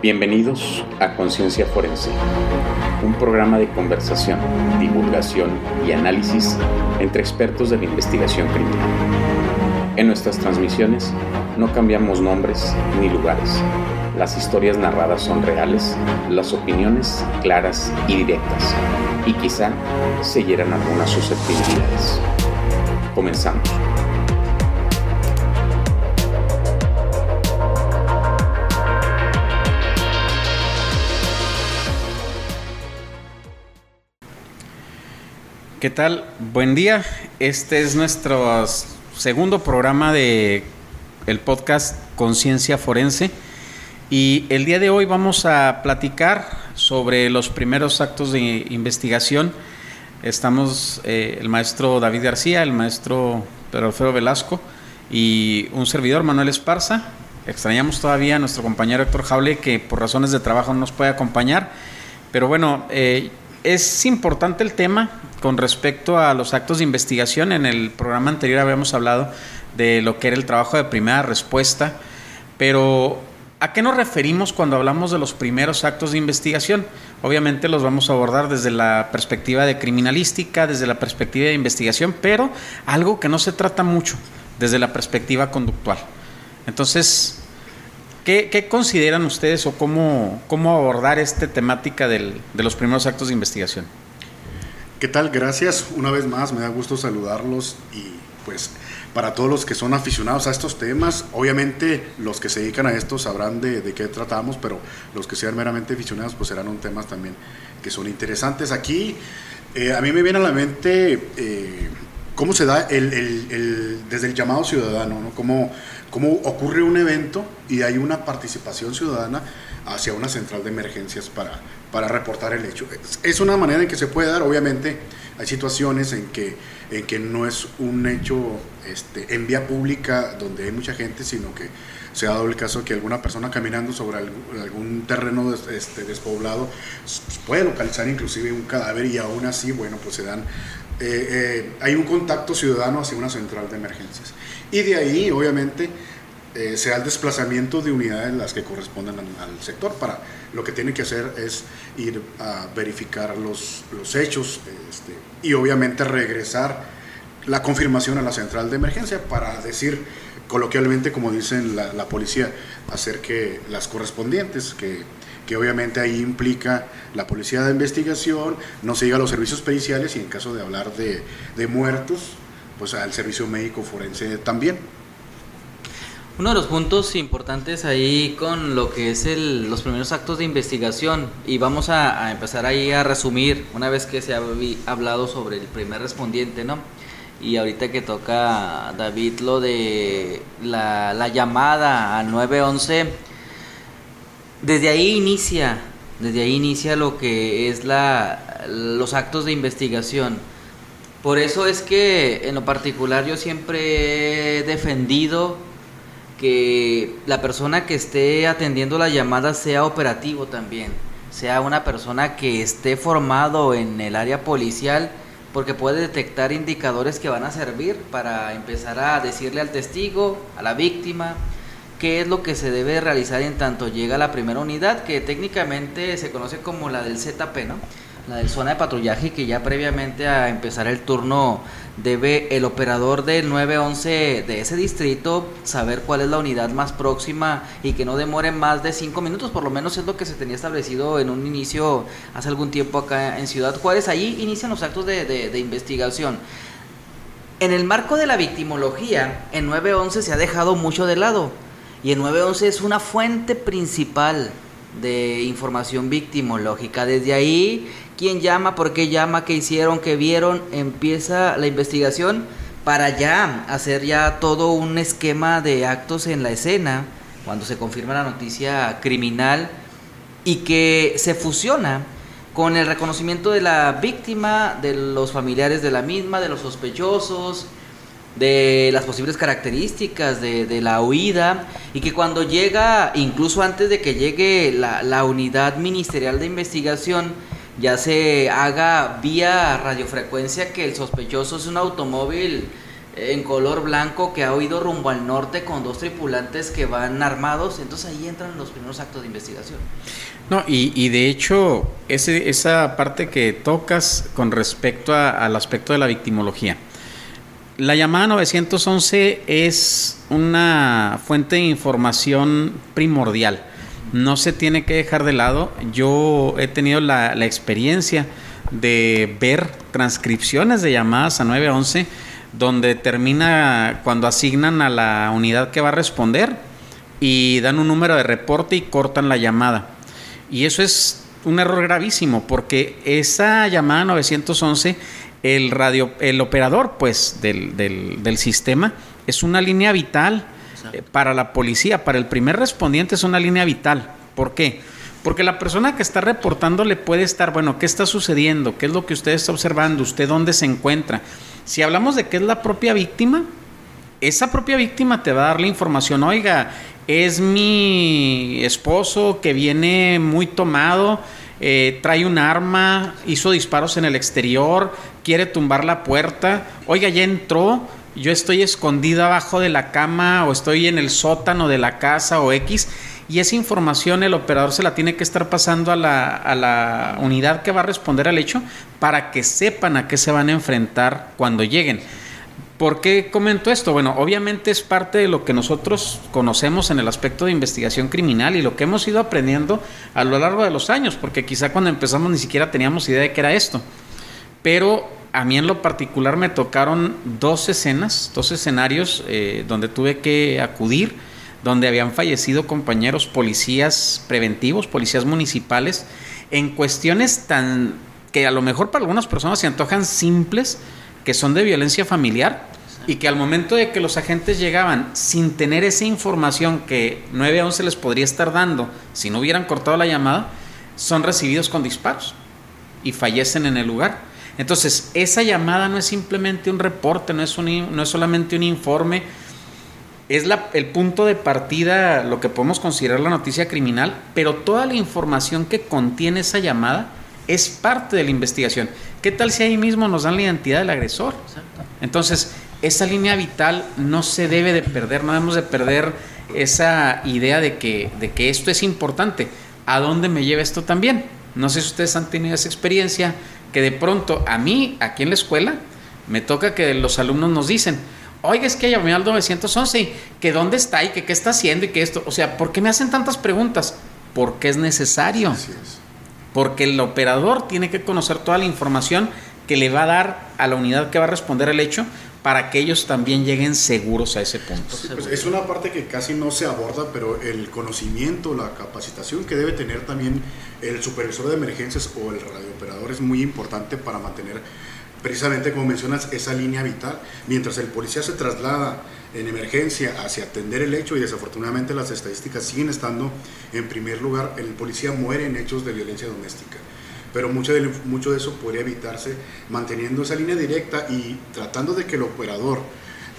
Bienvenidos a Conciencia Forense, un programa de conversación, divulgación y análisis entre expertos de la investigación criminal. En nuestras transmisiones no cambiamos nombres ni lugares. Las historias narradas son reales, las opiniones claras y directas, y quizá se hieran algunas susceptibilidades. Comenzamos. ¿Qué tal? Buen día. Este es nuestro segundo programa de el podcast Conciencia Forense y el día de hoy vamos a platicar sobre los primeros actos de investigación. Estamos eh, el maestro David García, el maestro Pedro Alfredo Velasco y un servidor Manuel Esparza. Extrañamos todavía a nuestro compañero Héctor Jaule que por razones de trabajo no nos puede acompañar, pero bueno, eh, es importante el tema con respecto a los actos de investigación. En el programa anterior habíamos hablado de lo que era el trabajo de primera respuesta, pero ¿a qué nos referimos cuando hablamos de los primeros actos de investigación? Obviamente los vamos a abordar desde la perspectiva de criminalística, desde la perspectiva de investigación, pero algo que no se trata mucho desde la perspectiva conductual. Entonces, ¿qué, consideran ustedes o cómo, cómo abordar esta temática de los primeros actos de investigación? ¿Qué tal? Gracias. Una vez más, me da gusto saludarlos y pues para todos los que son aficionados a estos temas, obviamente los que se dedican a esto sabrán de, qué tratamos, pero los que sean meramente aficionados pues serán un temas también que son interesantes. Aquí eh, a mí me viene a la mente eh, cómo se da el, desde el llamado ciudadano, ¿no? cómo, cómo ocurre un evento y hay una participación ciudadana hacia una central de emergencias para, para reportar el hecho. Es una manera en que se puede dar, obviamente hay situaciones en que, en que no es un hecho este, en vía pública donde hay mucha gente, sino que se ha dado el caso que alguna persona caminando sobre algún, terreno este, despoblado puede localizar inclusive un cadáver y aún así, bueno, pues se dan, eh, eh, hay un contacto ciudadano hacia una central de emergencias. Y de ahí, obviamente, eh, sea el desplazamiento de unidades las que correspondan al, sector. Para lo que tiene que hacer es ir a verificar los, los hechos este, y obviamente regresar la confirmación a la central de emergencia para decir coloquialmente, como dicen la, la policía, hacer que las correspondientes, que, que, obviamente ahí implica la policía de investigación, no se llega a los servicios periciales y en caso de hablar de, de muertos, pues al servicio médico forense también. Uno de los puntos importantes ahí con lo que es el, los primeros actos de investigación, y vamos a, empezar ahí a resumir una vez que se ha hablado sobre el primer respondiente, ¿no? Y ahorita que toca David lo de la, la llamada al 911, desde ahí inicia, desde ahí inicia lo que es la, los actos de investigación. Por eso es que en lo particular yo siempre he defendido que la persona que esté atendiendo la llamada sea operativo también, sea una persona que esté formado en el área policial, porque puede detectar indicadores que van a servir para empezar a decirle al testigo, a la víctima, qué es lo que se debe realizar en tanto llega la primera unidad, que técnicamente se conoce como la del ZP, ¿no? la del zona de patrullaje, que ya previamente a empezar el turno debe el operador del 911 de ese distrito saber cuál es la unidad más próxima y que no demore más de cinco minutos, por lo menos es lo que se tenía establecido en un inicio hace algún tiempo acá en Ciudad Juárez. Ahí inician los actos de, de investigación. En el marco de la victimología, en 911 se ha dejado mucho de lado y el 911 es una fuente principal de información victimológica. Desde ahí quién llama, por qué llama, qué hicieron, qué vieron, empieza la investigación para ya hacer ya todo un esquema de actos en la escena cuando se confirma la noticia criminal y que se fusiona con el reconocimiento de la víctima, de los familiares de la misma, de los sospechosos, de las posibles características de, la huida y que cuando llega, incluso antes de que llegue la, la unidad ministerial de investigación, ya se haga vía radiofrecuencia que el sospechoso es un automóvil en color blanco que ha oído rumbo al norte con dos tripulantes que van armados. Entonces ahí entran los primeros actos de investigación. No, y, de hecho, ese, esa parte que tocas con respecto al aspecto de la victimología. La llamada 911 es una fuente de información primordial. No se tiene que dejar de lado. Yo he tenido la, experiencia de ver transcripciones de llamadas a 911 donde termina cuando asignan a la unidad que va a responder y dan un número de reporte y cortan la llamada. Y eso es un error gravísimo porque esa llamada 911, el, radio, el operador pues del, del, sistema es una línea vital eh, para la policía, para el primer respondiente es una línea vital. ¿Por qué? Porque la persona que está reportando le puede estar, bueno, ¿qué está sucediendo? ¿Qué es lo que usted está observando? ¿Usted dónde se encuentra? Si hablamos de que es la propia víctima, esa propia víctima te va a dar la información, oiga, es mi esposo que viene muy tomado, eh, trae un arma, hizo disparos en el exterior, quiere tumbar la puerta, oiga, ya entró, yo estoy escondida abajo de la cama o estoy en el sótano de la casa o X y esa información el operador se la tiene que estar pasando a la, a la unidad que va a responder al hecho para que sepan a qué se van a enfrentar cuando lleguen. ¿Por qué comento esto? Bueno, obviamente es parte de lo que nosotros conocemos en el aspecto de investigación criminal y lo que hemos ido aprendiendo a lo largo de los años, porque quizá cuando empezamos ni siquiera teníamos idea de qué era esto. Pero a mí en lo particular me tocaron dos escenas, dos escenarios eh, donde tuve que acudir donde habían fallecido compañeros policías preventivos, policías municipales, en cuestiones tan que a lo mejor para algunas personas se antojan simples, que son de violencia familiar, y que al momento de que los agentes llegaban sin tener esa información que 911 les podría estar dando si no hubieran cortado la llamada, son recibidos con disparos y fallecen en el lugar. Entonces, esa llamada no es simplemente un reporte, no es, un, no es solamente un informe, es la, el punto de partida, lo que podemos considerar la noticia criminal, pero toda la información que contiene esa llamada es parte de la investigación. ¿Qué tal si ahí mismo nos dan la identidad del agresor? Entonces, esa línea vital no se debe de perder, no debemos de perder esa idea de que, de que esto es importante. ¿A dónde me lleva esto también? No sé si ustedes han tenido esa experiencia, que de pronto a mí, aquí en la escuela, me toca que los alumnos nos dicen, oiga, es que llamé al 911 que dónde está y que qué está haciendo y que esto, o sea, ¿por qué me hacen tantas preguntas? Porque es necesario. Porque el operador tiene que conocer toda la información que le va a dar a la unidad que va a responder el hecho para que ellos también lleguen seguros a ese punto. Pues, es una parte que casi no se aborda, pero el conocimiento, la capacitación que debe tener también el supervisor de emergencias o el radiooperador es muy importante para mantener precisamente como mencionas, esa línea vital. Mientras el policía se traslada en emergencia hacia atender el hecho y desafortunadamente las estadísticas siguen estando en primer lugar, el policía muere en hechos de violencia doméstica. Pero mucho de, mucho de eso podría evitarse manteniendo esa línea directa y tratando de que el operador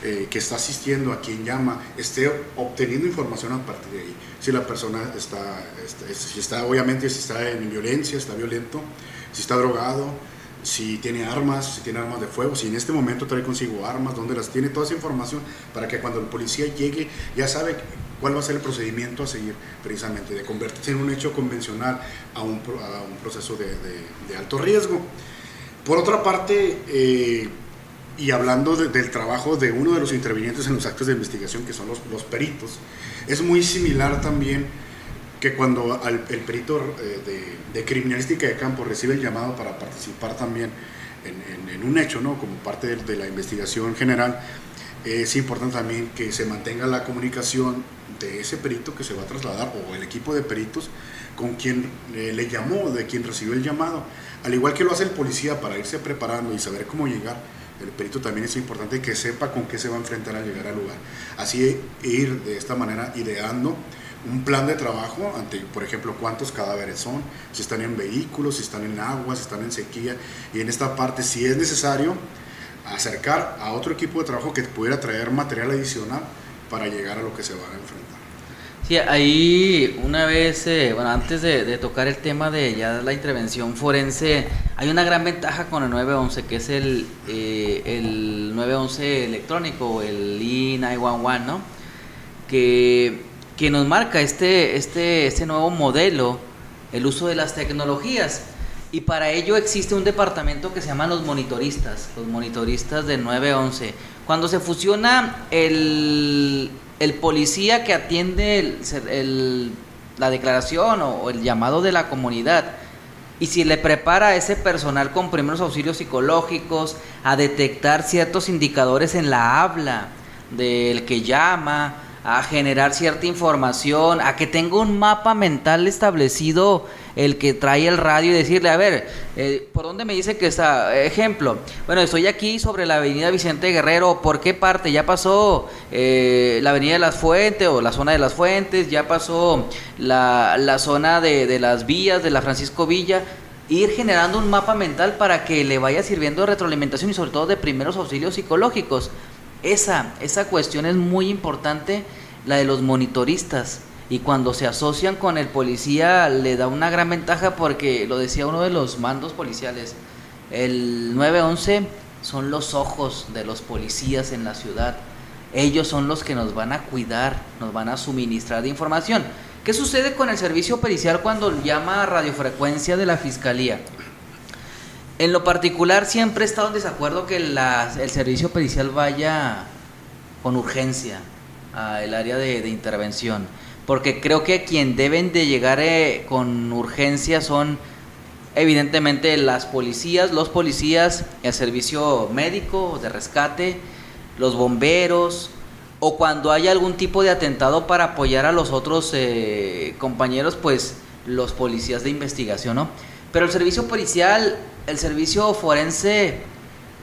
eh, que está asistiendo a quien llama esté obteniendo información a partir de ahí. Si la persona está, está, si está obviamente, si está en violencia, está violento, si está drogado, si tiene armas, si tiene armas de fuego, si en este momento trae consigo armas, dónde las tiene, toda esa información para que cuando el policía llegue ya sabe cuál va a ser el procedimiento a seguir precisamente, de convertirse en un hecho convencional a un, proceso de, alto riesgo. Por otra parte, eh, y hablando del trabajo de uno de los intervinientes en los actos de investigación, que son los, los peritos, es muy similar también que cuando el perito eh, de, criminalística de campo recibe el llamado para participar también en, un hecho, ¿no? como parte de, la investigación general, es importante también que se mantenga la comunicación de ese perito que se va a trasladar o el equipo de peritos con quien eh, le llamó, de quien recibió el llamado. Al igual que lo hace el policía para irse preparando y saber cómo llegar, el perito también es importante que sepa con qué se va a enfrentar al llegar al lugar. Así ir de esta manera ideando un plan de trabajo ante, por ejemplo, cuántos cadáveres son, si están en vehículos, si están en agua, si están en sequía. Y en esta parte, si es necesario, acercar a otro equipo de trabajo que pudiera traer material adicional para llegar a lo que se va a enfrentar. Sí, ahí una vez, eh, bueno, antes de, tocar el tema de ya la intervención forense, hay una gran ventaja con el 911, que es el, eh, el 911 electrónico, el I-911, ¿no? Que, que nos marca este, este, este nuevo modelo, el uso de las tecnologías. Y para ello existe un departamento que se llama los monitoristas, los monitoristas del 911. Cuando se fusiona el, el policía que atiende la declaración o, el llamado de la comunidad, y si le prepara a ese personal con primeros auxilios psicológicos a detectar ciertos indicadores en la habla del que llama, a generar cierta información, a que tenga un mapa mental establecido el que trae el radio y decirle, a ver, eh, ¿por dónde me dice que está? Ejemplo, bueno, estoy aquí sobre la avenida Vicente Guerrero, ¿por qué parte? Ya pasó eh, la avenida de las Fuentes o la zona de las Fuentes, ya pasó la, la zona de, de las vías de la Francisco Villa, ir generando un mapa mental para que le vaya sirviendo de retroalimentación y sobre todo de primeros auxilios psicológicos. Esa, esa cuestión es muy importante, la de los monitoristas y cuando se asocian con el policía le da una gran ventaja porque lo decía uno de los mandos policiales, el 911 son los ojos de los policías en la ciudad. Ellos son los que nos van a cuidar, nos van a suministrar información. ¿Qué sucede con el servicio pericial cuando llama a radiofrecuencia de la fiscalía? En lo particular siempre he estado en desacuerdo que el servicio pericial vaya con urgencia al área de intervención porque creo que quien deben de llegar eh, con urgencia son evidentemente las policías, los policías, el servicio médico de rescate, los bomberos, o cuando hay algún tipo de atentado para apoyar a los otros eh, compañeros, pues los policías de investigación, ¿no? Pero el servicio policial, el servicio forense,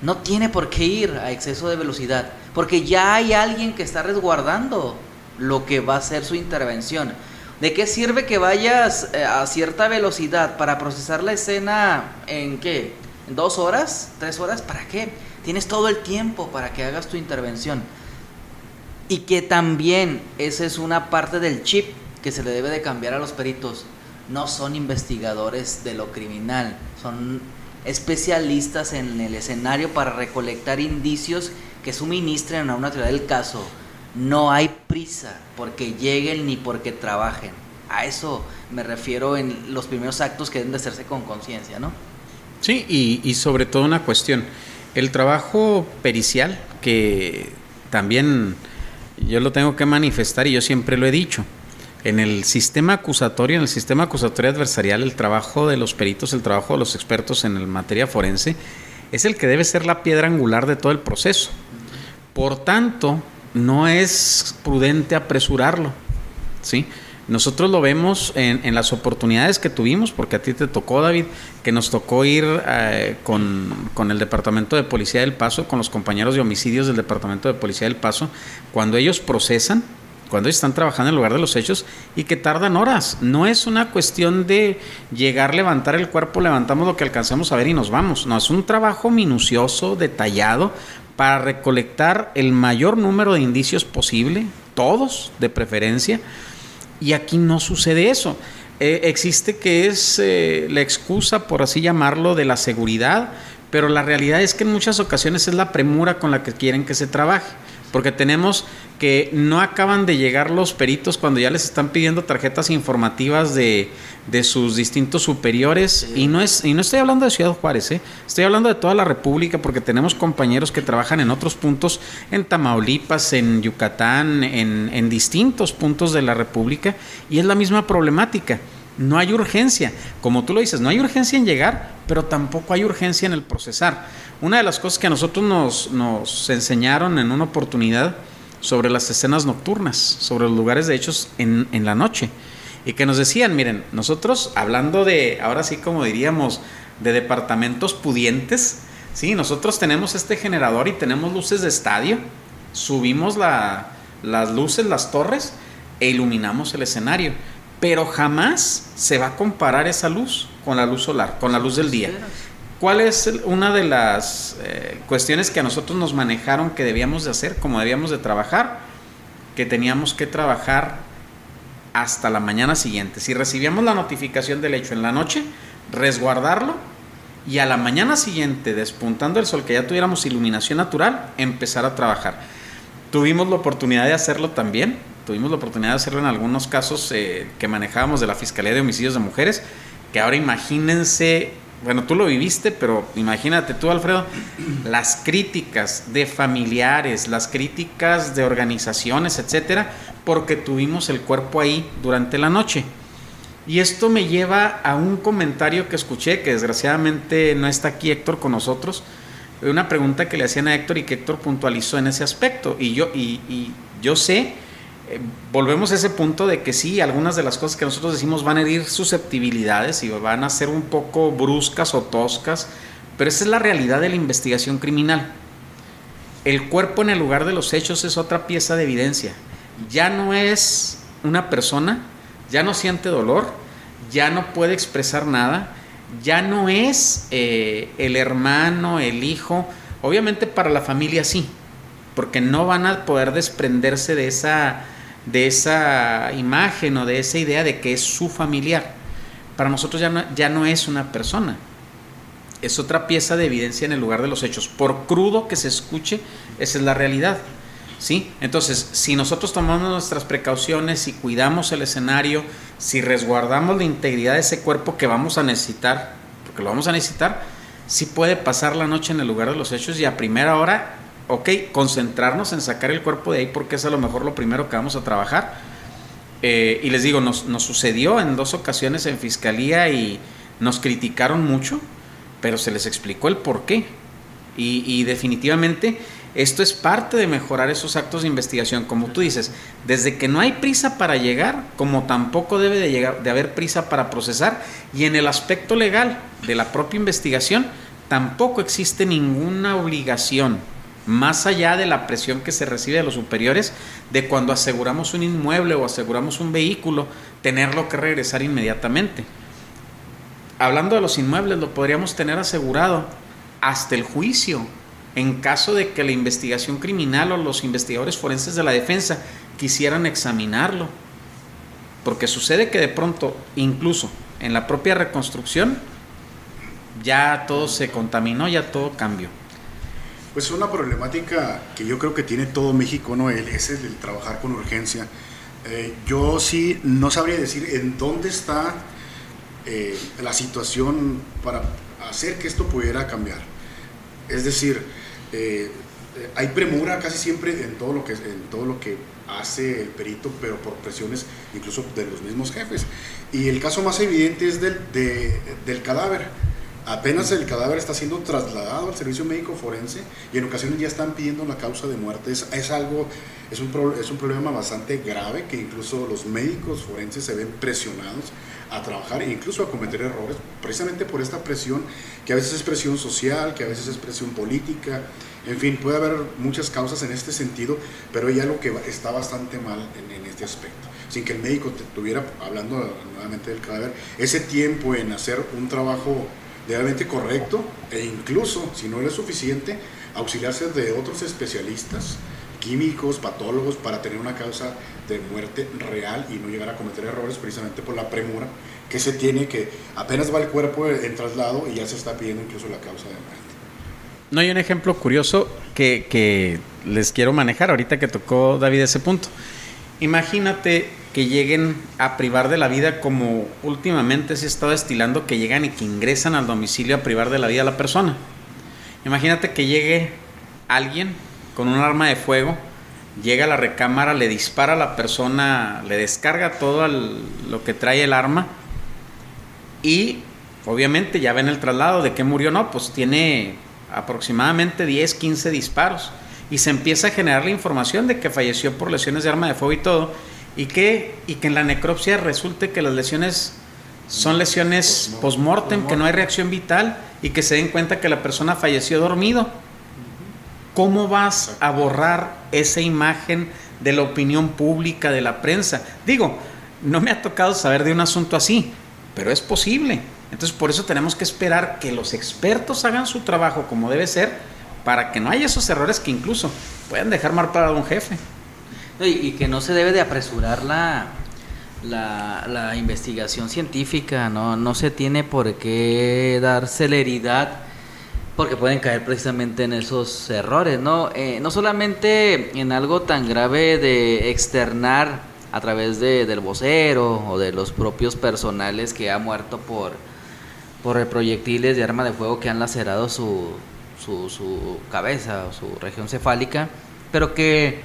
no tiene por qué ir a exceso de velocidad, porque ya hay alguien que está resguardando lo que va a ser su intervención. ¿De qué sirve que vayas eh, a cierta velocidad para procesar la escena en qué? ¿En dos horas? ¿Tres horas? ¿Para qué? Tienes todo el tiempo para que hagas tu intervención. Y que también esa es una parte del chip que se le debe de cambiar a los peritos. No son investigadores de lo criminal, son especialistas en el escenario para recolectar indicios que suministren a una teoría del caso no hay prisa porque lleguen ni porque trabajen. A eso me refiero en los primeros actos que deben de hacerse con conciencia, ¿no? Sí, y, sobre todo una cuestión. El trabajo pericial, que también yo lo tengo que manifestar y yo siempre lo he dicho. En el sistema acusatorio, en el sistema acusatorio adversarial, el trabajo de los peritos, el trabajo de los expertos en materia forense, es el que debe ser la piedra angular de todo el proceso. Por tanto, no es prudente apresurarlo, ¿sí? Nosotros lo vemos en, las oportunidades que tuvimos, porque a ti te tocó, David, que nos tocó ir eh, con, con, el Departamento de Policía del Paso, con los compañeros de homicidios del Departamento de Policía del Paso, cuando ellos procesan, cuando están trabajando en el lugar de los hechos y que tardan horas. No es una cuestión de llegar, levantar el cuerpo, levantamos lo que alcancemos a ver y nos vamos. No, es un trabajo minucioso, detallado, para recolectar el mayor número de indicios posible, todos de preferencia, y aquí no sucede eso. Eh, existe que es eh, la excusa, por así llamarlo, de la seguridad, pero la realidad es que en muchas ocasiones es la premura con la que quieren que se trabaje, porque tenemos que no acaban de llegar los peritos cuando ya les están pidiendo tarjetas informativas de, sus distintos superiores. Y, no es, y no estoy hablando de Ciudad Juárez, ¿eh? estoy hablando de toda la República porque tenemos compañeros que trabajan en otros puntos, en Tamaulipas, en Yucatán, en, en distintos puntos de la República, y es la misma problemática. No hay urgencia, como tú lo dices, no hay urgencia en llegar, pero tampoco hay urgencia en el procesar. Una de las cosas que a nosotros nos, nos enseñaron en una oportunidad, sobre las escenas nocturnas, sobre los lugares de hechos en, la noche. Y que nos decían, miren, nosotros hablando de, ahora sí como diríamos, de departamentos pudientes, sí, nosotros tenemos este generador y tenemos luces de estadio, subimos las luces, las torres e iluminamos el escenario. Pero jamás se va a comparar esa luz con la luz solar, con la luz del día. ¿Cuál es una de las eh, cuestiones que a nosotros nos manejaron que debíamos de hacer, como debíamos de trabajar? Que teníamos que trabajar hasta la mañana siguiente. Si recibíamos la notificación del hecho en la noche, resguardarlo y a la mañana siguiente, despuntando el sol, que ya tuviéramos iluminación natural, empezar a trabajar. Tuvimos la oportunidad de hacerlo también, tuvimos la oportunidad de hacerlo en algunos casos eh, que manejábamos de la Fiscalía de Homicidios de Mujeres, que ahora imagínense, bueno, tú lo viviste, pero imagínate tú, Alfredo, las críticas de familiares, las críticas de organizaciones, etcétera, porque tuvimos el cuerpo ahí durante la noche. Y esto me lleva a un comentario que escuché, que desgraciadamente no está aquí Héctor con nosotros, una pregunta que le hacían a Héctor y que Héctor puntualizó en ese aspecto. Y yo, y, yo sé, eh, volvemos a ese punto de que sí, algunas de las cosas que nosotros decimos van a herir susceptibilidades y van a ser un poco bruscas o toscas, pero esa es la realidad de la investigación criminal. El cuerpo en el lugar de los hechos es otra pieza de evidencia. Ya no es una persona, ya no siente dolor, ya no puede expresar nada, ya no es eh, el hermano, el hijo, obviamente para la familia sí, porque no van a poder desprenderse de esa, de esa imagen o de esa idea de que es su familiar. Para nosotros ya no, ya no es una persona, es otra pieza de evidencia en el lugar de los hechos. Por crudo que se escuche, esa es la realidad. ¿sí? Entonces, si nosotros tomamos nuestras precauciones y cuidamos el escenario, si resguardamos la integridad de ese cuerpo que vamos a necesitar, porque lo vamos a necesitar, sí puede pasar la noche en el lugar de los hechos y a primera hora, ok, concentrarnos en sacar el cuerpo de ahí porque es a lo mejor lo primero que vamos a trabajar. Eh, y les digo, nos, sucedió en dos ocasiones en fiscalía y nos criticaron mucho, pero se les explicó el por qué. Y, definitivamente esto es parte de mejorar esos actos de investigación, como tú dices, desde que no hay prisa para llegar, como tampoco debe de, llegar, de haber prisa para procesar, y en el aspecto legal de la propia investigación, tampoco existe ninguna obligación, más allá de la presión que se recibe de los superiores, de cuando aseguramos un inmueble o aseguramos un vehículo, tenerlo que regresar inmediatamente. Hablando de los inmuebles, lo podríamos tener asegurado hasta el juicio, en caso de que la investigación criminal o los investigadores forenses de la defensa quisieran examinarlo. Porque sucede que de pronto, incluso en la propia reconstrucción, ya todo se contaminó, ya todo cambió. Pues una problemática que yo creo que tiene todo México, ¿no? Es el de trabajar con urgencia. Eh, yo sí no sabría decir en dónde está eh, la situación para hacer que esto pudiera cambiar. Es decir, eh, hay premura casi siempre en todo lo que en todo lo que hace el perito, pero por presiones incluso de los mismos jefes. Y el caso más evidente es del, del cadáver. Apenas el cadáver está siendo trasladado al servicio médico forense y en ocasiones ya están pidiendo la causa de muerte. Es, algo, es un, es un problema bastante grave que incluso los médicos forenses se ven presionados a trabajar e incluso a cometer errores, precisamente por esta presión, que a veces es presión social, que a veces es presión política, en fin, puede haber muchas causas en este sentido, pero hay algo que está bastante mal en, este aspecto. Sin que el médico te estuviera hablando nuevamente del cadáver, ese tiempo en hacer un trabajo realmente correcto e incluso, si no es suficiente, auxiliarse de otros especialistas químicos, patólogos, para tener una causa de muerte real y no llegar a cometer errores precisamente por la premura que se tiene que apenas va el cuerpo en traslado y ya se está pidiendo incluso la causa de muerte. No hay un ejemplo curioso que, que les quiero manejar ahorita que tocó David ese punto. Imagínate que lleguen a privar de la vida como últimamente se ha estado estilando que llegan y que ingresan al domicilio a privar de la vida a la persona. Imagínate que llegue alguien con un arma de fuego, llega a la recámara, le dispara a la persona, le descarga todo lo que trae el arma y obviamente ya ven el traslado de que murió, no, pues tiene aproximadamente 10, 15 disparos y se empieza a generar la información de que falleció por lesiones de arma de fuego y todo y que, y que en la necropsia resulte que las lesiones son lesiones post-mortem, que no hay reacción vital y que se den cuenta que la persona falleció dormido ¿cómo vas a borrar esa imagen de la opinión pública, de la prensa? Digo, no me ha tocado saber de un asunto así, pero es posible. Entonces por eso tenemos que esperar que los expertos hagan su trabajo como debe ser para que no haya esos errores que incluso puedan dejar mal parado a un jefe. Y, que no se debe de apresurar la, la, investigación científica, ¿no? no se tiene por qué dar celeridad porque pueden caer precisamente en esos errores, ¿no? Eh, no solamente en algo tan grave de externar a través de, del vocero o de los propios personales que ha muerto por, por proyectiles de arma de fuego que han lacerado su, su, su cabeza o su región cefálica, pero que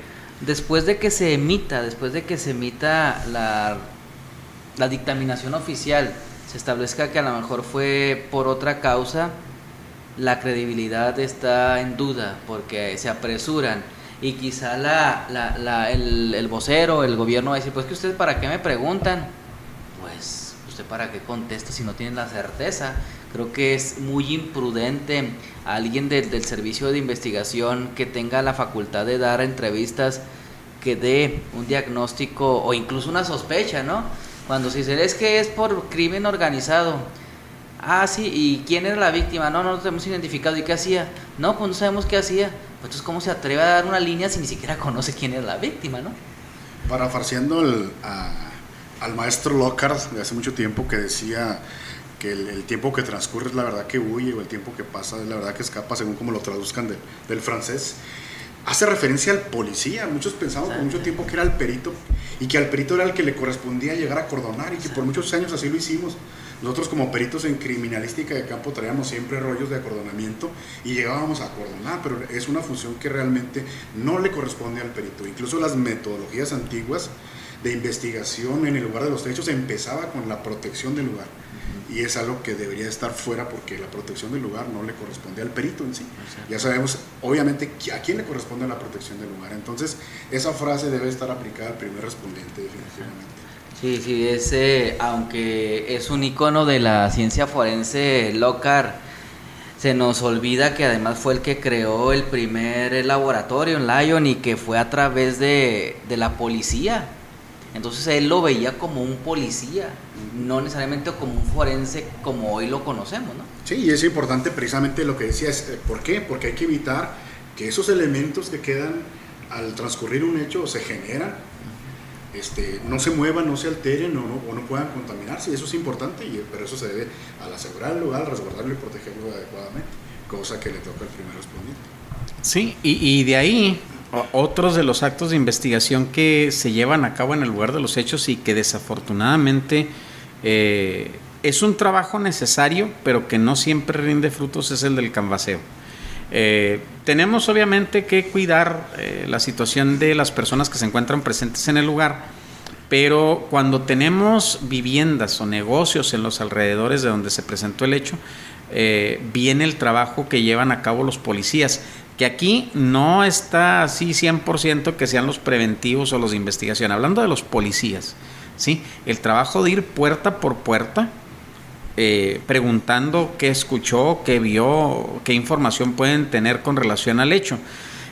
después de que se emita, después de que se emita la, la dictaminación oficial, se establezca que a lo mejor fue por otra causa, la credibilidad está en duda porque se apresuran. Y quizá la, la, el, el, vocero, el gobierno va a decir, pues que ustedes para qué me preguntan, pues usted para qué contesta si no tienen la certeza. Creo que es muy imprudente a alguien del servicio de investigación que tenga la facultad de dar entrevistas que dé un diagnóstico o incluso una sospecha, ¿no? Cuando se dice, es que es por crimen organizado. Ah, sí, ¿y quién era la víctima? No, no lo hemos identificado. ¿Y qué hacía? No, pues no sabemos qué hacía. Pues entonces, ¿cómo se atreve a dar una línea si ni siquiera conoce quién era la víctima, no? Parafarciando el, al maestro Lockhart de hace mucho tiempo que decía que el, tiempo que transcurre es la verdad que huye o el tiempo que pasa es la verdad que escapa según como lo traduzcan del francés. Hace referencia al policía. Muchos pensamos por mucho tiempo que era el perito y que al perito era el que le correspondía llegar a cordonar y que por muchos años así lo hicimos. Nosotros como peritos en criminalística de campo traíamos siempre rollos de acordonamiento y llegábamos a acordonar, pero es una función que realmente no le corresponde al perito. Incluso las metodologías antiguas de investigación en el lugar de los hechos empezaba con la protección del lugar y es algo que debería estar fuera porque la protección del lugar no le corresponde al perito en sí. Ya sabemos, obviamente, a quién le corresponde la protección del lugar. Entonces, esa frase debe estar aplicada al primer respondiente, definitivamente. Sí, sí, ese, aunque es un icono de la ciencia forense, Lockhart, se nos olvida que además fue el que creó el primer laboratorio en Lyon y que fue a través de, de la policía entonces él lo veía como un policía, no necesariamente como un forense como hoy lo conocemos, ¿no? Sí, y es importante precisamente lo que decía, es, eh, ¿por qué? Porque hay que evitar que esos elementos que quedan al transcurrir un hecho se generan, este, no se muevan, no se alteren o no, o no puedan contaminarse, y eso es importante, y, pero eso se debe al asegurar el lugar, resguardarlo y protegerlo adecuadamente, cosa que le toca al primer respondiente. Sí, y, y de ahí otros de los actos de investigación que se llevan a cabo en el lugar de los hechos y que desafortunadamente eh, es un trabajo necesario, pero que no siempre rinde frutos, es el del canvaseo. Eh, tenemos obviamente que cuidar eh, la situación de las personas que se encuentran presentes en el lugar, pero cuando tenemos viviendas o negocios en los alrededores de donde se presentó el hecho, viene el trabajo que llevan a cabo los policías que aquí no está así 100% que sean los preventivos o los de investigación. Hablando de los policías, ¿sí? El trabajo de ir puerta por puerta, eh, preguntando qué escuchó, qué vio, qué información pueden tener con relación al hecho.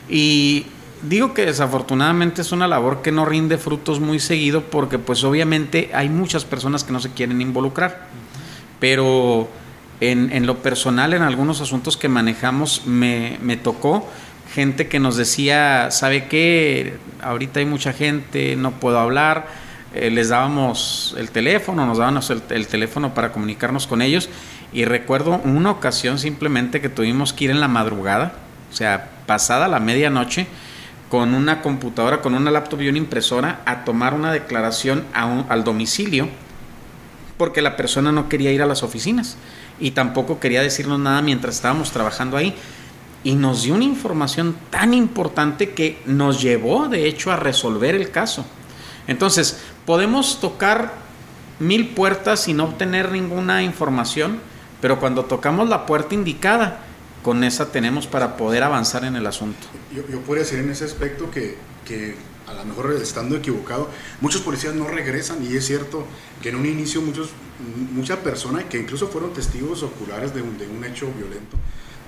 Y digo que desafortunadamente es una labor que no rinde frutos muy seguido porque pues obviamente hay muchas personas que no se quieren involucrar. Pero en, en, lo personal, en algunos asuntos que manejamos, me, tocó gente que nos decía, ¿sabe qué? Ahorita hay mucha gente, no puedo hablar. Eh, les dábamos el teléfono, nos dábamos el, el, teléfono para comunicarnos con ellos. Y recuerdo una ocasión simplemente que tuvimos que ir en la madrugada, o sea, pasada la medianoche, con una computadora, con una laptop y una impresora, a tomar una declaración al domicilio, porque la persona no quería ir a las oficinas y tampoco quería decirnos nada mientras estábamos trabajando ahí. Y nos dio una información tan importante que nos llevó, de hecho, a resolver el caso. Entonces, podemos tocar mil puertas sin obtener ninguna información, pero cuando tocamos la puerta indicada, con esa tenemos para poder avanzar en el asunto. Yo, yo podría decir en ese aspecto que, que a lo mejor estando equivocado, muchos policías no regresan y es cierto que en un inicio muchos, muchas personas que incluso fueron testigos oculares de un, de un hecho violento,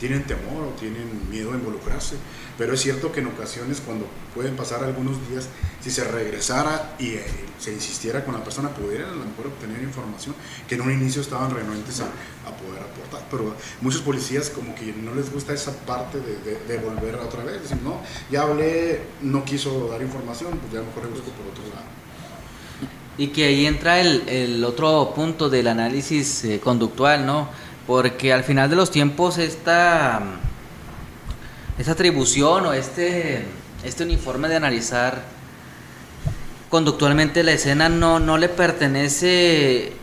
tienen temor o tienen miedo a involucrarse. Pero es cierto que en ocasiones cuando pueden pasar algunos días, si se regresara y eh, se insistiera con la persona, pudieran a lo mejor obtener información que en un inicio estaban renuentes a, a poder aportar. Pero muchos policías como que no les gusta esa parte de, de, volver otra vez. Dicen, no, ya hablé, no quiso dar información, pues ya a lo mejor le busco por otro lado. Y que ahí entra el, el otro punto del análisis eh, conductual, ¿no? Porque al final de los tiempos esta, esta atribución o este, este uniforme de analizar conductualmente la escena no, no le pertenece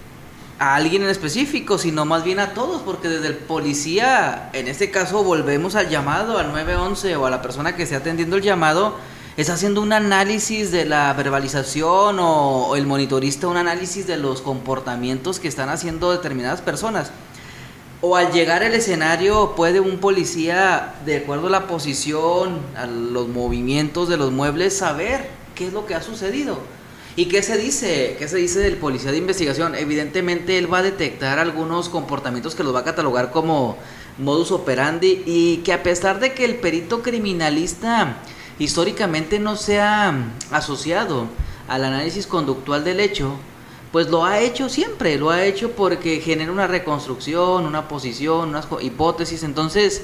a alguien en específico, sino más bien a todos, porque desde el policía, en este caso volvemos al llamado, al 911 o a la persona que esté atendiendo el llamado, está haciendo un análisis de la verbalización o, el monitorista un análisis de los comportamientos que están haciendo determinadas personas. O al llegar al escenario puede un policía, de acuerdo a la posición, a los movimientos de los muebles, saber qué es lo que ha sucedido. ¿Y qué se dice? ¿Qué se dice del policía de investigación? Evidentemente él va a detectar algunos comportamientos que los va a catalogar como modus operandi y que a pesar de que el perito criminalista históricamente no se ha asociado al análisis conductual del hecho, pues lo ha hecho siempre, lo ha hecho porque genera una reconstrucción, una posición, unas hipótesis. Entonces,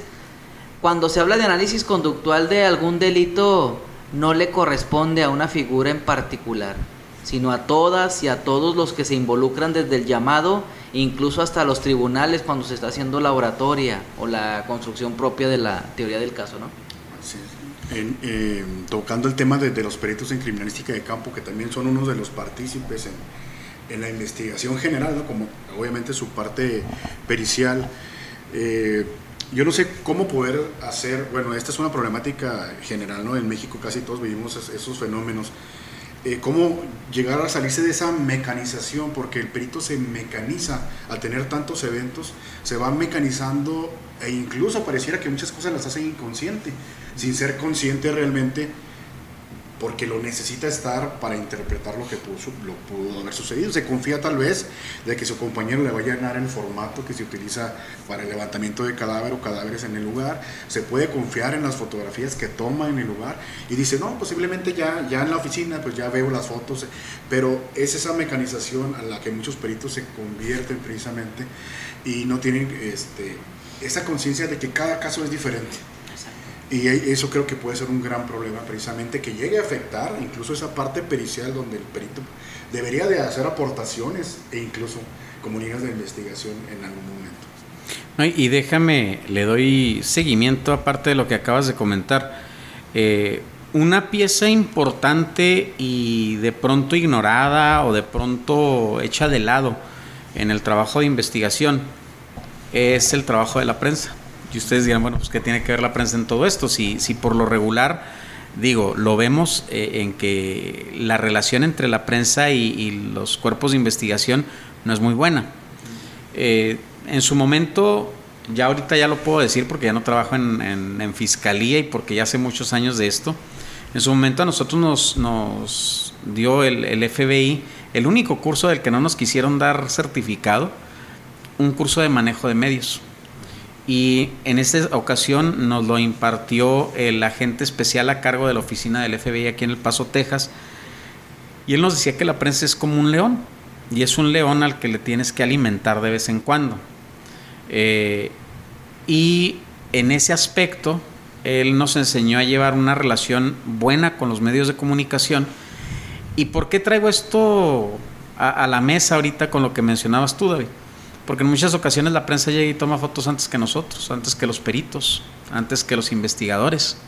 cuando se habla de análisis conductual de algún delito, no le corresponde a una figura en particular sino a todas y a todos los que se involucran desde el llamado, incluso hasta los tribunales cuando se está haciendo la oratoria o la construcción propia de la teoría del caso, ¿no? Eh, tocando el tema de, los peritos en criminalística de campo, que también son uno de los partícipes en, la investigación general, ¿no? como obviamente su parte pericial. Eh, yo no sé cómo poder hacer, bueno, esta es una problemática general, ¿no? En México casi todos vivimos esos fenómenos eh, cómo llegar a salirse de esa mecanización, porque el perito se mecaniza al tener tantos eventos, se va mecanizando e incluso pareciera que muchas cosas las hacen inconsciente, sin ser consciente realmente porque lo necesita estar para interpretar lo que pudo, haber sucedido. Se confía tal vez de que su compañero le vaya a llenar el formato que se utiliza para el levantamiento de cadáver o cadáveres en el lugar. Se puede confiar en las fotografías que toma en el lugar y dice, no, posiblemente ya, ya en la oficina pues ya veo las fotos, pero es esa mecanización a la que muchos peritos se convierten precisamente y no tienen este, esa conciencia de que cada caso es diferente y eso creo que puede ser un gran problema precisamente que llegue a afectar incluso esa parte pericial donde el perito debería de hacer aportaciones e incluso líneas de investigación en algún momento. y déjame, le doy seguimiento aparte de lo que acabas de comentar. Eh, una pieza importante y de pronto ignorada o de pronto hecha de lado en el trabajo de investigación es el trabajo de la prensa. Y ustedes dirán, bueno, pues ¿qué tiene que ver la prensa en todo esto? Si, si por lo regular, digo, lo vemos eh, en que la relación entre la prensa y, los cuerpos de investigación no es muy buena. Eh, en su momento, ya ahorita ya lo puedo decir porque ya no trabajo en, fiscalía y porque ya hace muchos años de esto. En su momento a nosotros nos, dio el, el FBI el único curso del que no nos quisieron dar certificado, un curso de manejo de medios y en esta ocasión nos lo impartió el agente especial a cargo de la oficina del FBI aquí en El Paso, Texas. Y él nos decía que la prensa es como un león, y es un león al que le tienes que alimentar de vez en cuando. Eh, y en ese aspecto, él nos enseñó a llevar una relación buena con los medios de comunicación. ¿Y por qué traigo esto a, a la mesa ahorita con lo que mencionabas tú, David? Porque en muchas ocasiones la prensa llega y toma fotos antes que nosotros, antes que los peritos, antes que los investigadores.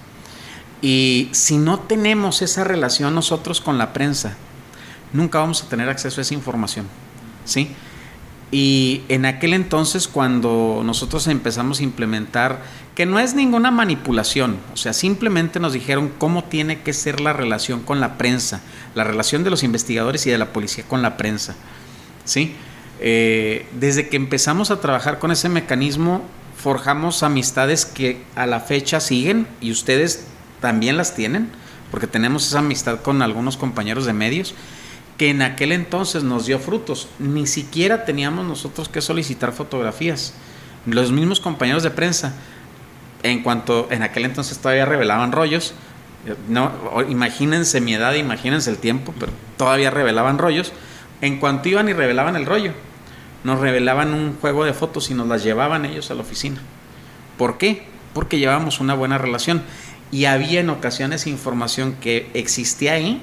Y si no tenemos esa relación nosotros con la prensa, nunca vamos a tener acceso a esa información. ¿Sí? Y en aquel entonces, cuando nosotros empezamos a implementar, que no es ninguna manipulación, o sea, simplemente nos dijeron cómo tiene que ser la relación con la prensa, la relación de los investigadores y de la policía con la prensa. ¿Sí? Eh, desde que empezamos a trabajar con ese mecanismo, forjamos amistades que a la fecha siguen y ustedes también las tienen, porque tenemos esa amistad con algunos compañeros de medios que en aquel entonces nos dio frutos. Ni siquiera teníamos nosotros que solicitar fotografías. Los mismos compañeros de prensa, en cuanto en aquel entonces todavía revelaban rollos, no, imagínense mi edad, imagínense el tiempo, pero todavía revelaban rollos. En cuanto iban y revelaban el rollo, nos revelaban un juego de fotos y nos las llevaban ellos a la oficina. ¿Por qué? Porque llevábamos una buena relación y había en ocasiones información que existía ahí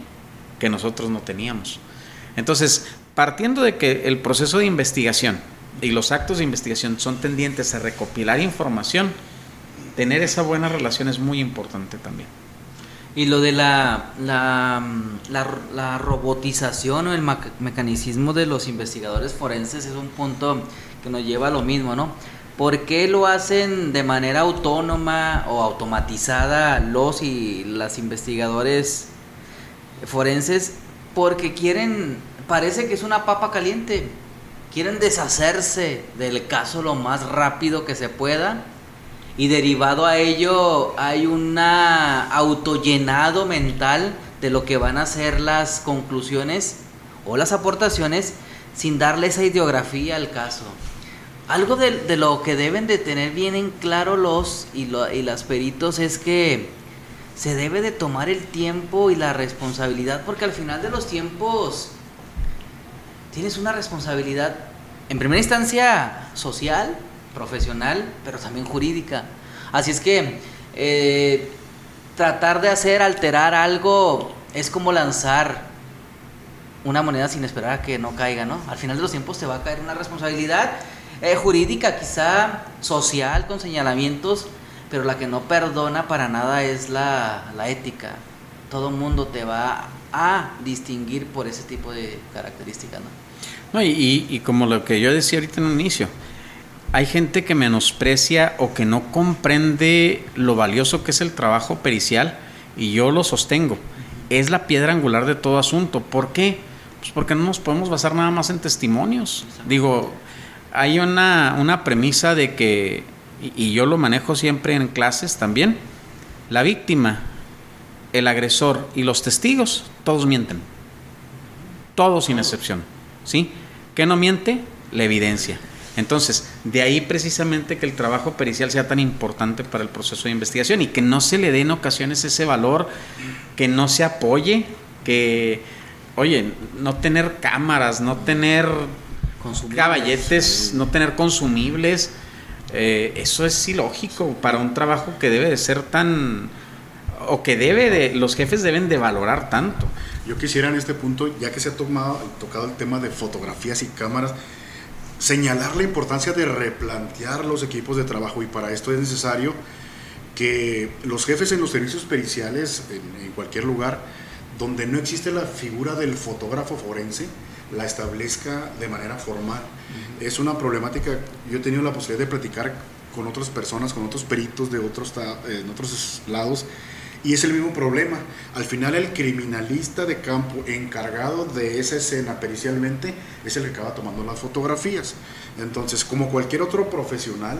que nosotros no teníamos. Entonces, partiendo de que el proceso de investigación y los actos de investigación son tendientes a recopilar información, tener esa buena relación es muy importante también. Y lo de la, la, la, robotización o el mecanicismo de los investigadores forenses es un punto que nos lleva a lo mismo, ¿no? ¿Por qué lo hacen de manera autónoma o automatizada los y las investigadores forenses? Porque quieren, parece que es una papa caliente, quieren deshacerse del caso lo más rápido que se pueda y derivado a ello hay un autollenado mental de lo que van a ser las conclusiones o las aportaciones sin darle esa ideografía al caso. Algo de, lo que deben de tener bien en claro los y, y las peritos es que se debe de tomar el tiempo y la responsabilidad porque al final de los tiempos tienes una responsabilidad en primera instancia social, profesional, pero también jurídica. Así es que eh, tratar de hacer, alterar algo, es como lanzar una moneda sin esperar a que no caiga, ¿no? Al final de los tiempos te va a caer una responsabilidad eh, jurídica, quizá social, con señalamientos, pero la que no perdona para nada es la, ética. Todo mundo te va a distinguir por ese tipo de características, ¿no? No, y, y, como lo que yo decía ahorita en el inicio, hay gente que menosprecia o que no comprende lo valioso que es el trabajo pericial y yo lo sostengo. Es la piedra angular de todo asunto. ¿Por qué? Pues porque no nos podemos basar nada más en testimonios. Digo, hay una, una premisa de que, y yo lo manejo siempre en clases también, la víctima, el agresor y los testigos, todos mienten. Todos sin excepción. ¿Sí? ¿Qué no miente? La evidencia. Entonces, de ahí precisamente que el trabajo pericial sea tan importante para el proceso de investigación y que no se le dé en ocasiones ese valor, que no se apoye, que, oye, no tener cámaras, no tener caballetes, no tener consumibles, eh, eso es ilógico para un trabajo que debe de ser tan, o que debe de, los jefes deben de valorar tanto. Yo quisiera en este punto, ya que se ha tomado, tocado el tema de fotografías y cámaras, señalar la importancia de replantear los equipos de trabajo y para esto es necesario que los jefes en los servicios periciales, en, cualquier lugar, donde no existe la figura del fotógrafo forense, la establezca de manera formal. Es una problemática, yo he tenido la posibilidad de platicar con otras personas, con otros peritos de otros, en otros lados, y es el mismo problema. Al final el criminalista de campo encargado de esa escena pericialmente es el que acaba tomando las fotografías. Entonces, como cualquier otro profesional,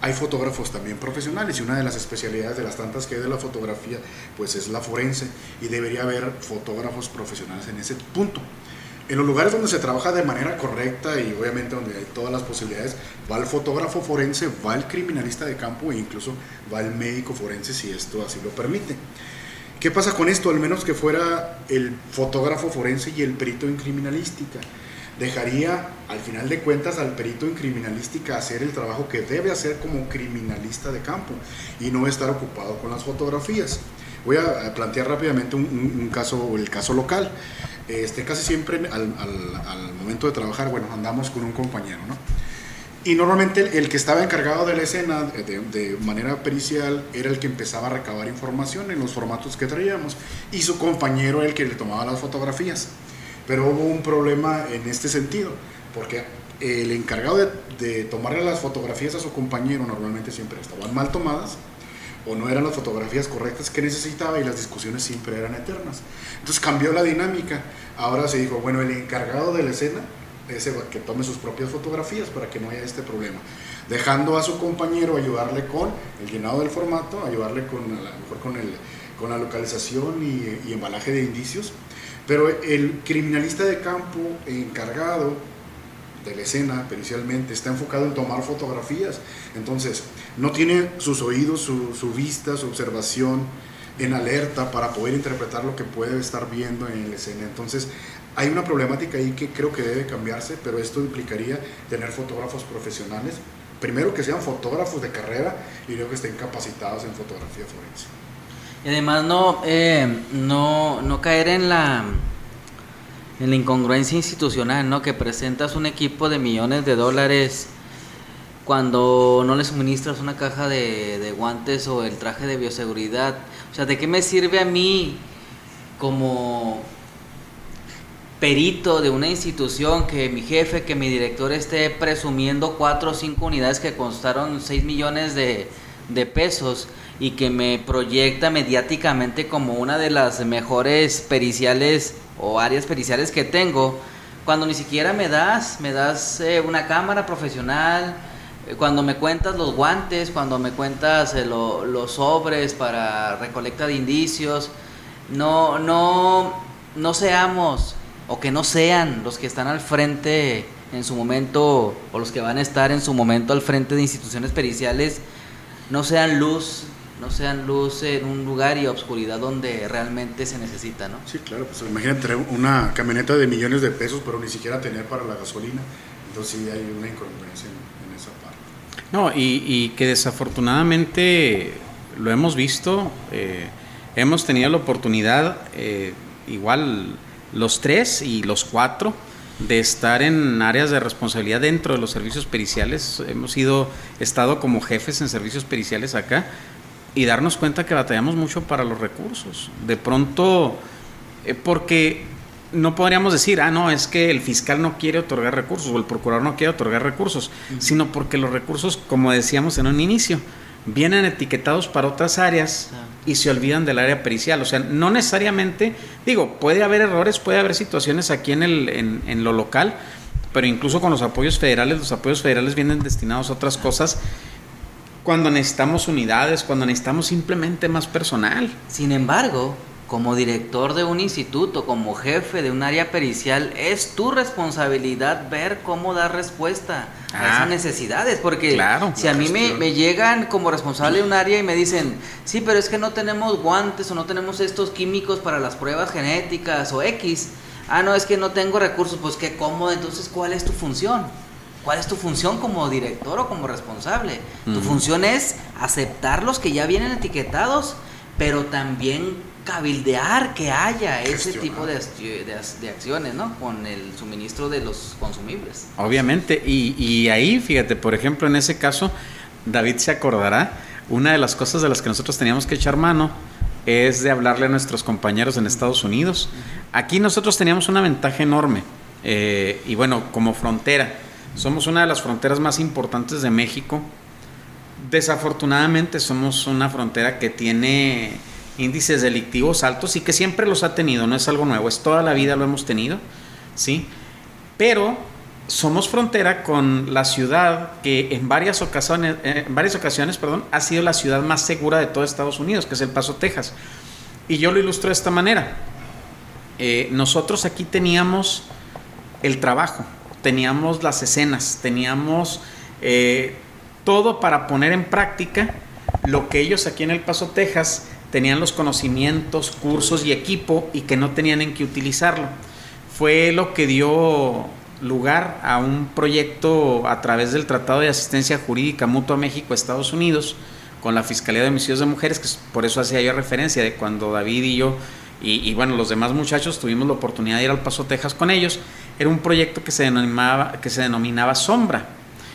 hay fotógrafos también profesionales y una de las especialidades de las tantas que hay de la fotografía pues es la forense y debería haber fotógrafos profesionales en ese punto. En los lugares donde se trabaja de manera correcta y obviamente donde hay todas las posibilidades, va el fotógrafo forense, va el criminalista de campo e incluso va el médico forense si esto así lo permite. ¿Qué pasa con esto? Al menos que fuera el fotógrafo forense y el perito en criminalística. Dejaría, al final de cuentas, al perito en criminalística hacer el trabajo que debe hacer como criminalista de campo y no estar ocupado con las fotografías. Voy a plantear rápidamente un, un caso, el caso local. Este, casi siempre al, al, momento de trabajar, bueno, andamos con un compañero, ¿no? Y normalmente el, que estaba encargado de la escena de, de, manera pericial era el que empezaba a recabar información en los formatos que traíamos y su compañero el que le tomaba las fotografías. Pero hubo un problema en este sentido, porque el encargado de, de tomarle las fotografías a su compañero normalmente siempre estaban mal tomadas o no eran las fotografías correctas que necesitaba y las discusiones siempre eran eternas. Entonces cambió la dinámica. Ahora se dijo, bueno, el encargado de la escena es que tome sus propias fotografías para que no haya este problema. Dejando a su compañero ayudarle con el llenado del formato, ayudarle con, a lo mejor con, el, con la localización y, y embalaje de indicios. Pero el criminalista de campo encargado de la escena pericialmente, está enfocado en tomar fotografías. Entonces, no tiene sus oídos, su, su, vista, su observación en alerta para poder interpretar lo que puede estar viendo en la escena. Entonces, hay una problemática ahí que creo que debe cambiarse, pero esto implicaría tener fotógrafos profesionales. Primero que sean fotógrafos de carrera y luego que estén capacitados en fotografía forense. Y además no, eh, no, no caer en la en la incongruencia institucional, ¿no? Que presentas un equipo de millones de dólares cuando no le suministras una caja de, guantes o el traje de bioseguridad. O sea, ¿de qué me sirve a mí como perito de una institución que mi jefe, que mi director esté presumiendo cuatro o cinco unidades que costaron 6 millones de, pesos y que me proyecta mediáticamente como una de las mejores periciales o áreas periciales que tengo, cuando ni siquiera me das, me das eh, una cámara profesional, cuando me cuentas los guantes, cuando me cuentas eh, los sobres para recolecta de indicios, no, no, no seamos o que no sean los que están al frente en su momento o los que van a estar en su momento al frente de instituciones periciales, no sean luz no sean luz en un lugar y obscuridad donde realmente se necesita, ¿no? Sí, claro, pues imagínate una camioneta de millones de pesos, pero ni siquiera tener para la gasolina. Entonces sí hay una incongruencia. No, y, que desafortunadamente lo hemos visto, eh, hemos tenido la oportunidad, eh, igual los tres y los cuatro, de estar en áreas de responsabilidad dentro de los servicios periciales. Hemos ido, estado como jefes en servicios periciales acá y darnos cuenta que batallamos mucho para los recursos. De pronto, eh, porque no podríamos decir, ah, no, es que el fiscal no quiere otorgar recursos o el procurador no quiere otorgar recursos, sino porque los recursos, como decíamos en un inicio, vienen etiquetados para otras áreas y se olvidan del área pericial. O sea, no necesariamente, digo, puede haber errores, puede haber situaciones aquí en, el, en, en lo local, pero incluso con los apoyos federales, los apoyos federales vienen destinados a otras cosas cuando necesitamos unidades, cuando necesitamos simplemente más personal. Sin embargo, como director de un instituto, como jefe de un área pericial, es tu responsabilidad ver cómo dar respuesta a esas ah, necesidades. Porque si a mí me, me, llegan como responsable de un área y me dicen, sí, pero es que no tenemos guantes o no tenemos estos químicos para las pruebas genéticas o X, ah, no, es que no tengo recursos, pues qué cómodo, entonces, ¿cuál es tu función? ¿Cuál es tu función como director o como responsable? Tu función es aceptar los que ya vienen etiquetados, pero también cabildear que haya ese tipo de, de, acciones, ¿no? Con el suministro de los consumibles. Obviamente, y, y ahí, fíjate, por ejemplo, en ese caso, David se acordará, una de las cosas de las que nosotros teníamos que echar mano es de hablarle a nuestros compañeros en Estados Unidos. Aquí nosotros teníamos una ventaja enorme, eh, y bueno, como frontera somos una de las fronteras más importantes de México. Desafortunadamente somos una frontera que tiene índices delictivos altos y que siempre los ha tenido, no es algo nuevo, es toda la vida lo hemos tenido, ¿sí? Pero somos frontera con la ciudad que en varias ocasiones, eh, varias ocasiones perdón, ha sido la ciudad más segura de todo Estados Unidos, que es El Paso, Texas. Y yo lo ilustro de esta manera. Eh, nosotros aquí teníamos el trabajo, teníamos las escenas, teníamos eh, todo para poner en práctica lo que ellos aquí en El Paso, Texas, tenían los conocimientos, cursos y equipo y que no tenían en qué utilizarlo. Fue lo que dio lugar a un proyecto a través del Tratado de Asistencia Jurídica Mutua México-Estados Unidos con la Fiscalía de Homicidios de Mujeres, que por eso hacía yo referencia de cuando David y yo y, bueno, los demás muchachos tuvimos la oportunidad de ir al Paso, Texas con ellos. Era un proyecto que se denominaba, que se denominaba Sombra.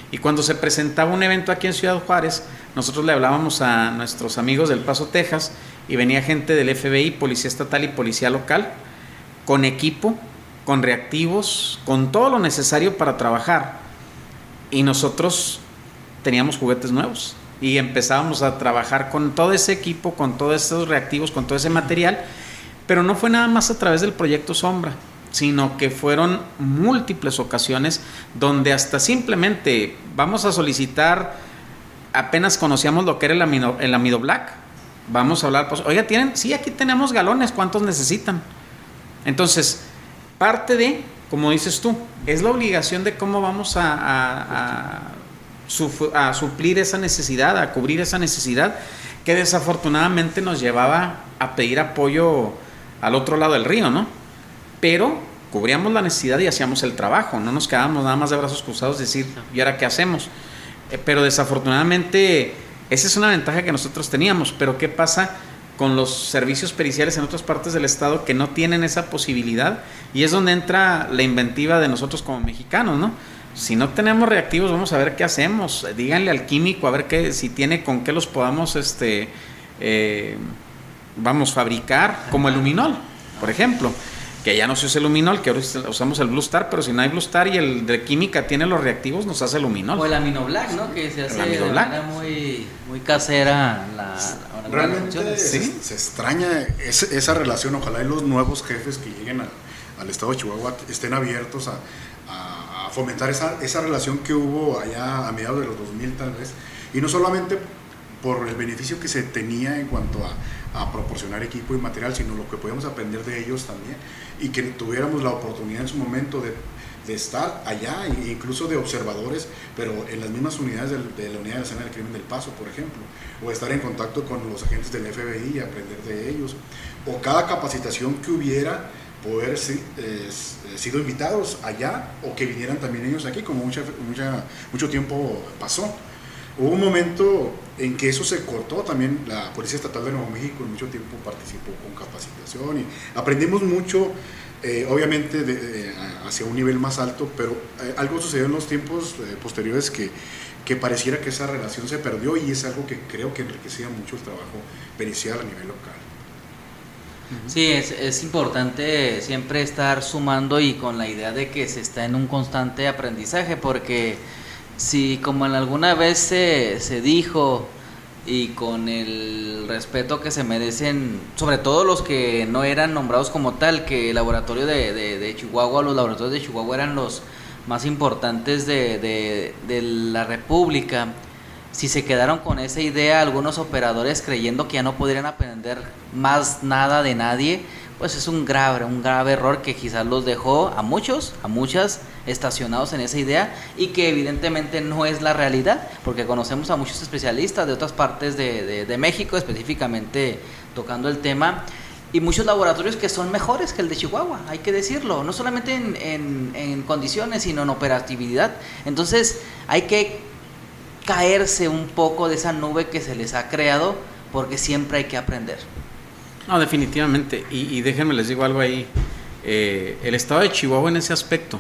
Y cuando se presentaba un evento aquí en Ciudad Juárez, nosotros le hablábamos a nuestros amigos del Paso, Texas, y venía gente del FBI, Policía Estatal y Policía Local, con equipo, con reactivos, con todo lo necesario para trabajar. Y nosotros teníamos juguetes nuevos y empezábamos a trabajar con todo ese equipo, con todos esos reactivos, con todo ese material pero no fue nada más a través del proyecto Sombra, sino que fueron múltiples ocasiones donde hasta simplemente vamos a solicitar, apenas conocíamos lo que era el amido, el amido black, vamos a hablar, pues, oiga, tienen, sí, aquí tenemos galones, ¿cuántos necesitan? Entonces, parte de, como dices tú, es la obligación de cómo vamos a, a, a suplir esa necesidad, a cubrir esa necesidad que desafortunadamente nos llevaba a pedir apoyo al otro lado del río, ¿no? Pero cubríamos la necesidad y hacíamos el trabajo, no nos quedábamos nada más de brazos cruzados decir, ¿y ahora qué hacemos? Eh, pero desafortunadamente esa es una ventaja que nosotros teníamos, pero ¿qué pasa con los servicios periciales en otras partes del estado que no tienen esa posibilidad y es donde entra la inventiva de nosotros como mexicanos, ¿no? Si no tenemos reactivos, vamos a ver qué hacemos. Díganle al químico a ver qué, si tiene con qué los podamos, este, eh, vamos, fabricar, como el luminol, por ejemplo que ya no se usa el luminol, que ahora usamos el Blue Star, pero si no hay Blue Star y el de química tiene los reactivos, nos hace luminol. O el amino black, ¿no? Que se hace de manera muy, muy casera la, Realmente se, se, extraña esa, relación, ojalá y los nuevos jefes que lleguen al estado de Chihuahua estén abiertos a, fomentar esa, esa relación que hubo allá a mediados de los 2000 tal vez, y no solamente por el beneficio que se tenía en cuanto a, proporcionar equipo y material, sino lo que podíamos aprender de ellos también. Y que tuviéramos la oportunidad en su momento de, estar allá, incluso de observadores, pero en las mismas unidades de, la Unidad de Escena del Crimen del Paso, por ejemplo, o estar en contacto con los agentes del FBI y aprender de ellos, o cada capacitación que hubiera poder eh, sido invitados allá o que vinieran también ellos aquí, como mucho tiempo pasó. Hubo un momento en que eso se cortó también, la Policía Estatal de Nuevo México en mucho tiempo participó con capacitación y aprendimos mucho, eh, obviamente hacia un nivel más alto, pero eh, algo sucedió en los tiempos eh, posteriores que, que pareciera que esa relación se perdió y es algo que creo que enriquecía mucho el trabajo pericial a nivel local. Sí, es, es, importante siempre estar sumando y con la idea de que se está en un constante aprendizaje porque si como en alguna vez se, se dijo y con el respeto que se merecen, sobre todo los que no eran nombrados como tal, que el laboratorio de, de, Chihuahua, los laboratorios de Chihuahua eran los más importantes de, de, la República, si se quedaron con esa idea algunos operadores creyendo que ya no podrían aprender más nada de nadie, pues es un grave, un grave error que quizás los dejó a muchos, a muchas estacionados en esa idea y que evidentemente no es la realidad, porque conocemos a muchos especialistas de otras partes de, de, México, específicamente tocando el tema, y muchos laboratorios que son mejores que el de Chihuahua, hay que decirlo, no solamente en, en, en condiciones, sino en operatividad. Entonces hay que caerse un poco de esa nube que se les ha creado, porque siempre hay que aprender. No, definitivamente. Y, déjenme les digo algo ahí. Eh, el estado de Chihuahua en ese aspecto,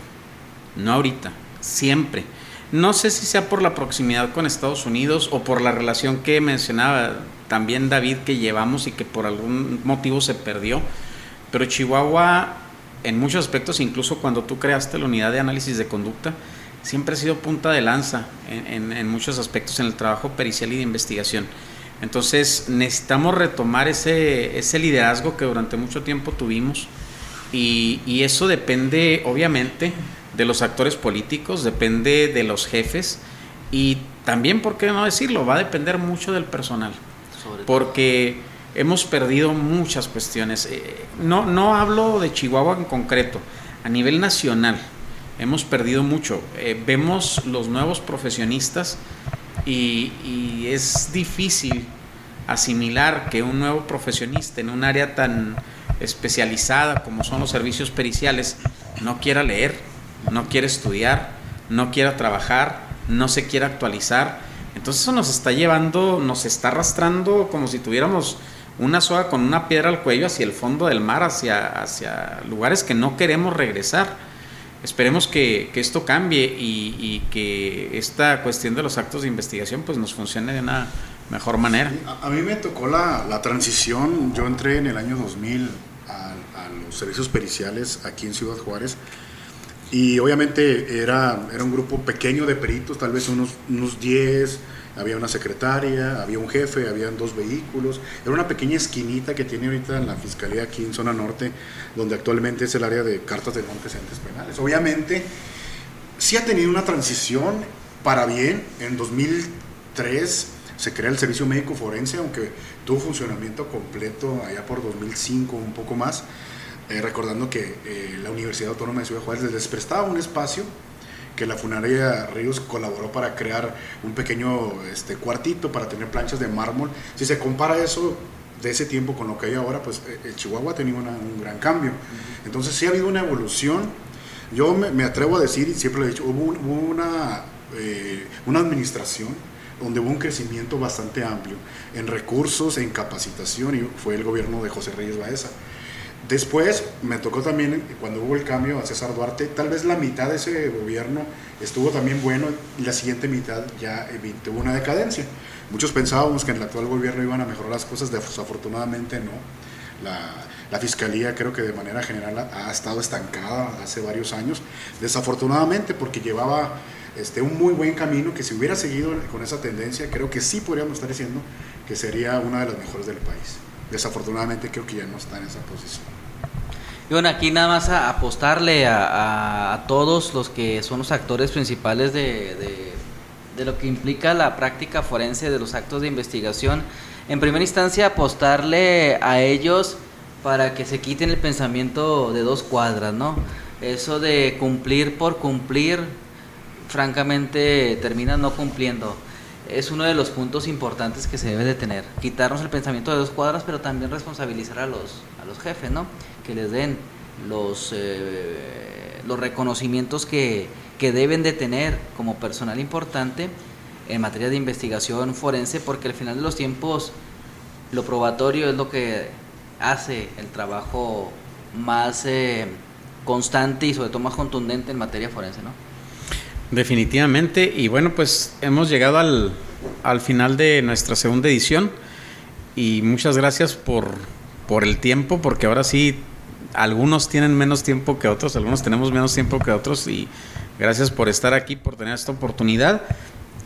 no ahorita, siempre. No sé si sea por la proximidad con Estados Unidos o por la relación que mencionaba también David que llevamos y que por algún motivo se perdió, pero Chihuahua en muchos aspectos, incluso cuando tú creaste la unidad de análisis de conducta, siempre ha sido punta de lanza en muchos aspectos en el trabajo pericial y de investigación. Entonces necesitamos retomar ese, ese liderazgo que durante mucho tiempo tuvimos y, y, eso depende obviamente de los actores políticos, depende de los jefes y también, ¿por qué no decirlo? Va a depender mucho del personal. porque hemos perdido muchas cuestiones. Eh, no, no hablo de Chihuahua en concreto, a nivel nacional hemos perdido mucho. Eh, vemos los nuevos profesionistas y, es difícil asimilar que un nuevo profesionista en un área tan especializada como son los servicios periciales no quiera leer, no quiera estudiar, no quiera trabajar, no se quiera actualizar. Entonces eso nos está llevando, nos está arrastrando como si tuviéramos una soga con una piedra al cuello hacia el fondo del mar, hacia, hacia lugares que no queremos regresar. Esperemos que, esto cambie y, que esta cuestión de los actos de investigación pues nos funcione de una mejor manera. A, mí me tocó la, transición, yo entré en el año 2000 a, los servicios periciales aquí en Ciudad Juárez y obviamente era, era un grupo pequeño de peritos, tal vez unos, unos 10, había una secretaria, había un jefe, habían dos vehículos. Era una pequeña esquinita que tiene ahorita en la fiscalía aquí en zona norte, donde actualmente es el área de cartas de antecedentes penales. Obviamente, sí ha tenido una transición para bien. En 2003 se crea el servicio médico forense, aunque tuvo funcionamiento completo allá por 2005, un poco más. Eh, recordando que eh, la Universidad Autónoma de Ciudad Juárez les prestaba un espacio que la funeraria Ríos colaboró para crear un pequeño este, cuartito para tener planchas de mármol. Si se compara eso de ese tiempo con lo que hay ahora, pues eh, el Chihuahua ha tenido un gran cambio. Entonces sí ha habido una evolución. Yo me, atrevo a decir, y siempre lo he dicho, hubo, una, eh, una administración donde hubo un crecimiento bastante amplio en recursos, en capacitación, y fue el gobierno de José Reyes Baeza. Después me tocó también, cuando hubo el cambio a César Duarte, tal vez la mitad de ese gobierno estuvo también bueno y la siguiente mitad ya eh, tuvo una decadencia. Muchos pensábamos que en el actual gobierno iban a mejorar las cosas, desafortunadamente no. La, fiscalía creo que de manera general ha, estado estancada hace varios años, desafortunadamente porque llevaba este, un muy buen camino que si hubiera seguido con esa tendencia, creo que sí podríamos estar diciendo que sería una de las mejores del país. Desafortunadamente creo que ya no está en esa posición. Y bueno, aquí nada más a apostarle a, todos los que son los actores principales de, lo que implica la práctica forense de los actos de investigación. En primera instancia, apostarle a ellos para que se quiten el pensamiento de dos cuadras, ¿no? Eso de cumplir por cumplir, francamente, termina no cumpliendo. Es uno de los puntos importantes que se debe de tener. Quitarnos el pensamiento de dos cuadras, pero también responsabilizar a los, a los jefes, ¿no? Que les den los, eh, los reconocimientos que, que deben de tener como personal importante en materia de investigación forense, porque al final de los tiempos lo probatorio es lo que hace el trabajo más eh, constante y sobre todo más contundente en materia forense, ¿no? Definitivamente, y bueno, pues hemos llegado al, al final de nuestra segunda edición y muchas gracias por, por el tiempo, porque ahora sí algunos tienen menos tiempo que otros, algunos tenemos menos tiempo que otros y gracias por estar aquí, por tener esta oportunidad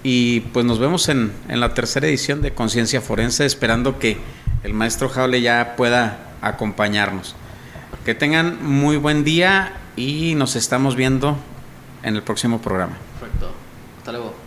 y pues nos vemos en, en la tercera edición de Conciencia Forense esperando que el maestro Jable ya pueda acompañarnos. Que tengan muy buen día y nos estamos viendo en el próximo programa. Perfecto. Hasta luego.